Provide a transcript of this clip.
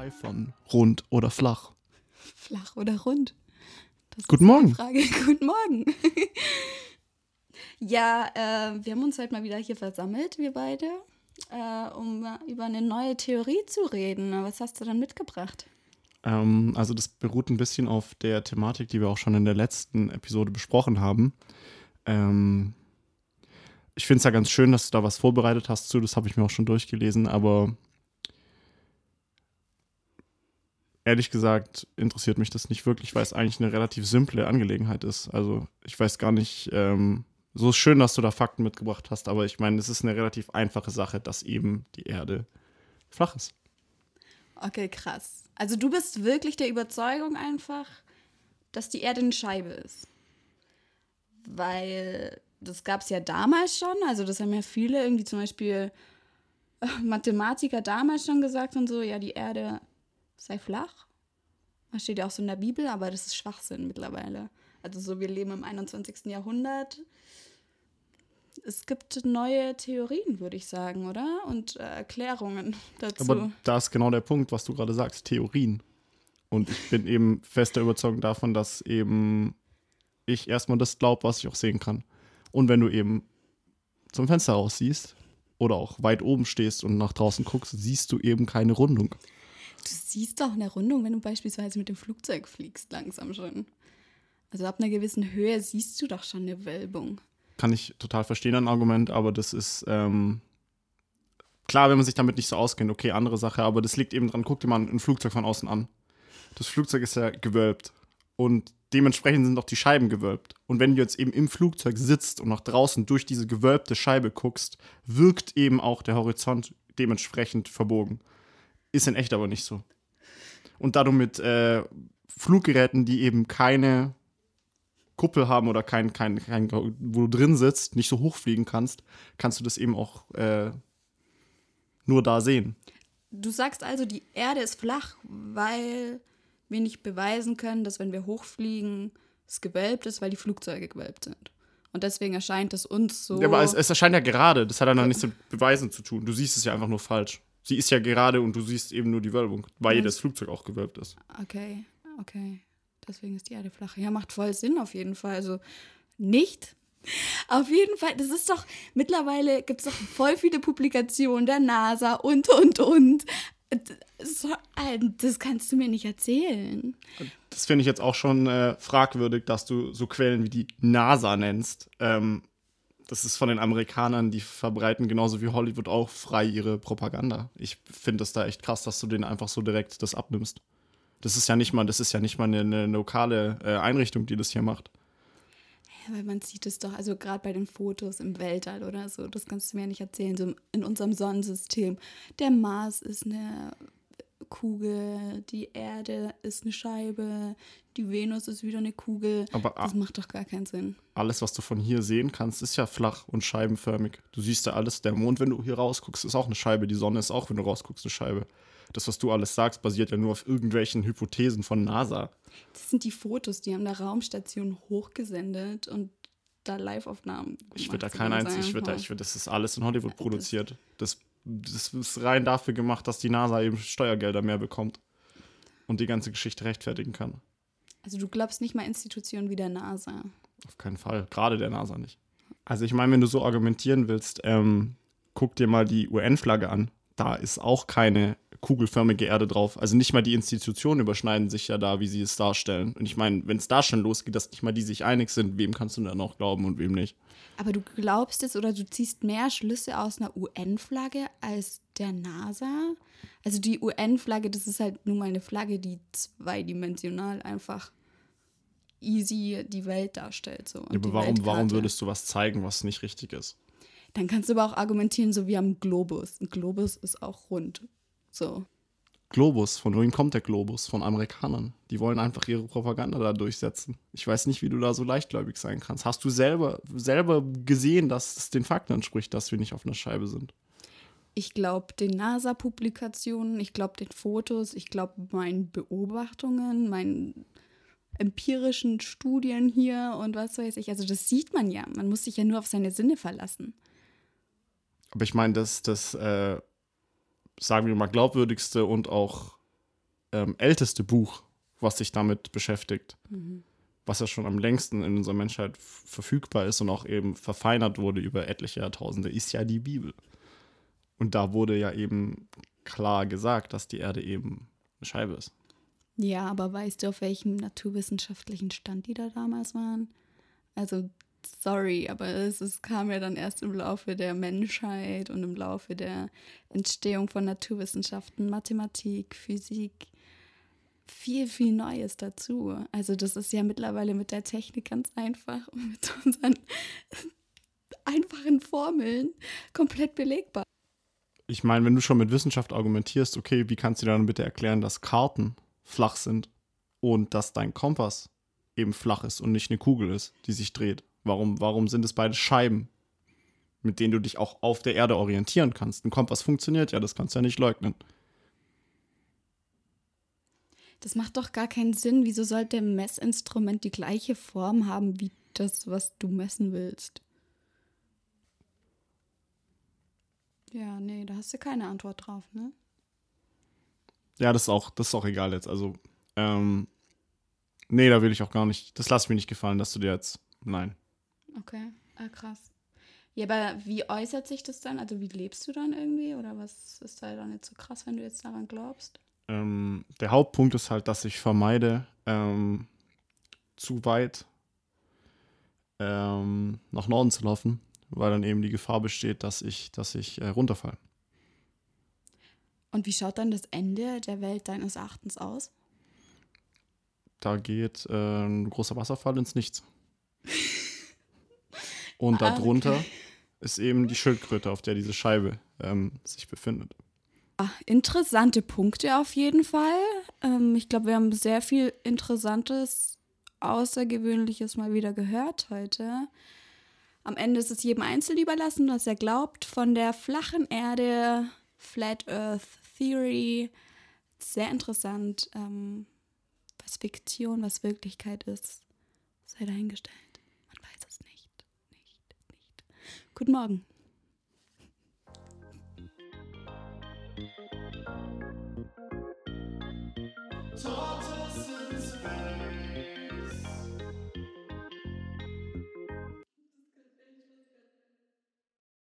2 von rund oder flach. Flach oder rund? Das Guten Morgen. Frage. Guten Morgen. ja, äh, wir haben uns heute mal wieder hier versammelt, wir beide, äh, um über eine neue Theorie zu reden. Was hast du dann mitgebracht? Ähm, also das beruht ein bisschen auf der Thematik, die wir auch schon in der letzten Episode besprochen haben. Ähm, ich finde es ja ganz schön, dass du da was vorbereitet hast zu, das habe ich mir auch schon durchgelesen, aber ehrlich gesagt interessiert mich das nicht wirklich, weil es eigentlich eine relativ simple Angelegenheit ist. Also ich weiß gar nicht, ähm, so schön, dass du da Fakten mitgebracht hast, aber ich meine, es ist eine relativ einfache Sache, dass eben die Erde flach ist. Okay, krass. Also du bist wirklich der Überzeugung einfach, dass die Erde eine Scheibe ist. Weil das gab es ja damals schon, also das haben ja viele irgendwie zum Beispiel Mathematiker damals schon gesagt und so, ja, die Erde sei flach. Das steht ja auch so in der Bibel, aber das ist Schwachsinn mittlerweile. Also so, wir leben im 21. Jahrhundert. Es gibt neue Theorien, würde ich sagen, oder? Und äh, Erklärungen dazu. Aber da ist genau der Punkt, was du gerade sagst, Theorien. Und ich bin eben fester Überzeugung davon, dass eben ich erstmal das glaube, was ich auch sehen kann. Und wenn du eben zum Fenster raus siehst oder auch weit oben stehst und nach draußen guckst, siehst du eben keine Rundung. Du siehst doch eine Rundung, wenn du beispielsweise mit dem Flugzeug fliegst, langsam schon. Also ab einer gewissen Höhe siehst du doch schon eine Wölbung. Kann ich total verstehen, ein Argument, aber das ist ähm, klar, wenn man sich damit nicht so auskennt, okay, andere Sache, aber das liegt eben dran, guck dir mal ein Flugzeug von außen an. Das Flugzeug ist ja gewölbt und dementsprechend sind auch die Scheiben gewölbt. Und wenn du jetzt eben im Flugzeug sitzt und nach draußen durch diese gewölbte Scheibe guckst, wirkt eben auch der Horizont dementsprechend verbogen. Ist in echt aber nicht so. Und da du mit äh, Fluggeräten, die eben keine Kuppel haben oder kein, kein, kein, wo du drin sitzt, nicht so hoch fliegen kannst, kannst du das eben auch äh, nur da sehen. Du sagst also, die Erde ist flach, weil wir nicht beweisen können, dass wenn wir hochfliegen, es gewölbt ist, weil die Flugzeuge gewölbt sind. Und deswegen erscheint es uns so. Ja, aber es, es erscheint ja gerade. Das hat ja noch nichts mit Beweisen zu tun. Du siehst es ja einfach nur falsch. Sie ist ja gerade und du siehst eben nur die Wölbung, weil jedes Flugzeug auch gewölbt ist. Okay, okay. Deswegen ist die Erde flach. Ja, macht voll Sinn auf jeden Fall. Also nicht. Auf jeden Fall, das ist doch, mittlerweile gibt es doch voll viele Publikationen der NASA und, und, und. Das kannst du mir nicht erzählen. Das finde ich jetzt auch schon äh, fragwürdig, dass du so Quellen wie die NASA nennst. Ähm, das ist von den Amerikanern, die verbreiten genauso wie Hollywood auch frei ihre Propaganda. Ich finde es da echt krass, dass du denen einfach so direkt das abnimmst. Das ist ja nicht mal, das ist ja nicht mal eine, eine lokale äh, Einrichtung, die das hier macht. Ja, weil man sieht es doch, also gerade bei den Fotos im Weltall oder so, das kannst du mir nicht erzählen, so in unserem Sonnensystem. Der Mars ist eine Kugel, die Erde ist eine Scheibe, die Venus ist wieder eine Kugel. Aber das macht doch gar keinen Sinn. Alles, was du von hier sehen kannst, ist ja flach und scheibenförmig. Du siehst ja alles. Der Mond, wenn du hier rausguckst, ist auch eine Scheibe. Die Sonne ist auch, wenn du rausguckst, eine Scheibe. Das, was du alles sagst, basiert ja nur auf irgendwelchen Hypothesen von NASA. Das sind die Fotos, die haben der Raumstation hochgesendet und da Live-Aufnahmen. Ich würde da kein einziges, ich würde da, ich würde, das ist alles in Hollywood produziert. Das das ist rein dafür gemacht, dass die NASA eben Steuergelder mehr bekommt und die ganze Geschichte rechtfertigen kann. Also du glaubst nicht mal Institutionen wie der NASA? Auf keinen Fall, gerade der NASA nicht. Also ich meine, wenn du so argumentieren willst, ähm, guck dir mal die UN-Flagge an. Da ist auch keine kugelförmige Erde drauf. Also nicht mal die Institutionen überschneiden sich ja da, wie sie es darstellen. Und ich meine, wenn es da schon losgeht, dass nicht mal die sich einig sind, wem kannst du dann noch glauben und wem nicht? Aber du glaubst jetzt oder du ziehst mehr Schlüsse aus einer UN-Flagge als der NASA? Also die UN-Flagge, das ist halt nun mal eine Flagge, die zweidimensional einfach easy die Welt darstellt. So, ja, aber warum, warum würdest du was zeigen, was nicht richtig ist? Dann kannst du aber auch argumentieren, so wie am Globus. Ein Globus ist auch rund. So. Globus, von wem kommt der Globus? Von Amerikanern. Die wollen einfach ihre Propaganda da durchsetzen. Ich weiß nicht, wie du da so leichtgläubig sein kannst. Hast du selber, selber gesehen, dass es den Fakten entspricht, dass wir nicht auf einer Scheibe sind? Ich glaube den NASA-Publikationen, ich glaube den Fotos, ich glaube meinen Beobachtungen, meinen empirischen Studien hier und was weiß ich. Also das sieht man ja. Man muss sich ja nur auf seine Sinne verlassen. Aber ich meine, das, das äh, sagen wir mal, glaubwürdigste und auch ähm, älteste Buch, was sich damit beschäftigt. Mhm. Was ja schon am längsten in unserer Menschheit verfügbar ist und auch eben verfeinert wurde über etliche Jahrtausende, ist ja die Bibel. Und da wurde ja eben klar gesagt, dass die Erde eben eine Scheibe ist. Ja, aber weißt du, auf welchem naturwissenschaftlichen Stand die da damals waren? Also, sorry, aber es, es kam ja dann erst im Laufe der Menschheit und im Laufe der Entstehung von Naturwissenschaften, Mathematik, Physik, viel, viel Neues dazu. Also, das ist ja mittlerweile mit der Technik ganz einfach und mit unseren einfachen Formeln komplett belegbar. Ich meine, wenn du schon mit Wissenschaft argumentierst, okay, wie kannst du dann bitte erklären, dass Karten flach sind und dass dein Kompass eben flach ist und nicht eine Kugel ist, die sich dreht? Warum, warum sind es beide Scheiben, mit denen du dich auch auf der Erde orientieren kannst? Ein Kompass funktioniert ja, das kannst du ja nicht leugnen. Das macht doch gar keinen Sinn. Wieso sollte ein Messinstrument die gleiche Form haben wie das, was du messen willst? Ja, nee, da hast du keine Antwort drauf, ne? Ja, das ist auch, das ist auch egal jetzt. Also, ähm, nee, da will ich auch gar nicht, das lass mir nicht gefallen, dass du dir jetzt, nein. Okay, ah, krass. Ja, aber wie äußert sich das dann? Also wie lebst du dann irgendwie? Oder was ist da dann jetzt so krass, wenn du jetzt daran glaubst? Ähm, der Hauptpunkt ist halt, dass ich vermeide, ähm, zu weit ähm, nach Norden zu laufen, weil dann eben die Gefahr besteht, dass ich, dass ich äh, runterfalle. Und wie schaut dann das Ende der Welt deines Erachtens aus? Da geht äh, ein großer Wasserfall ins Nichts. Und Ah, darunter okay. ist eben die Schildkröte, auf der diese Scheibe ähm, sich befindet. Interessante Punkte auf jeden Fall. Ähm, ich glaube, wir haben sehr viel Interessantes, Außergewöhnliches mal wieder gehört heute. Am Ende ist es jedem Einzelnen überlassen, was er glaubt. Von der flachen Erde, Flat Earth Theory. Sehr interessant. Ähm, was Fiktion, was Wirklichkeit ist, sei dahingestellt. Man weiß es nicht. Nicht, nicht. Guten Morgen.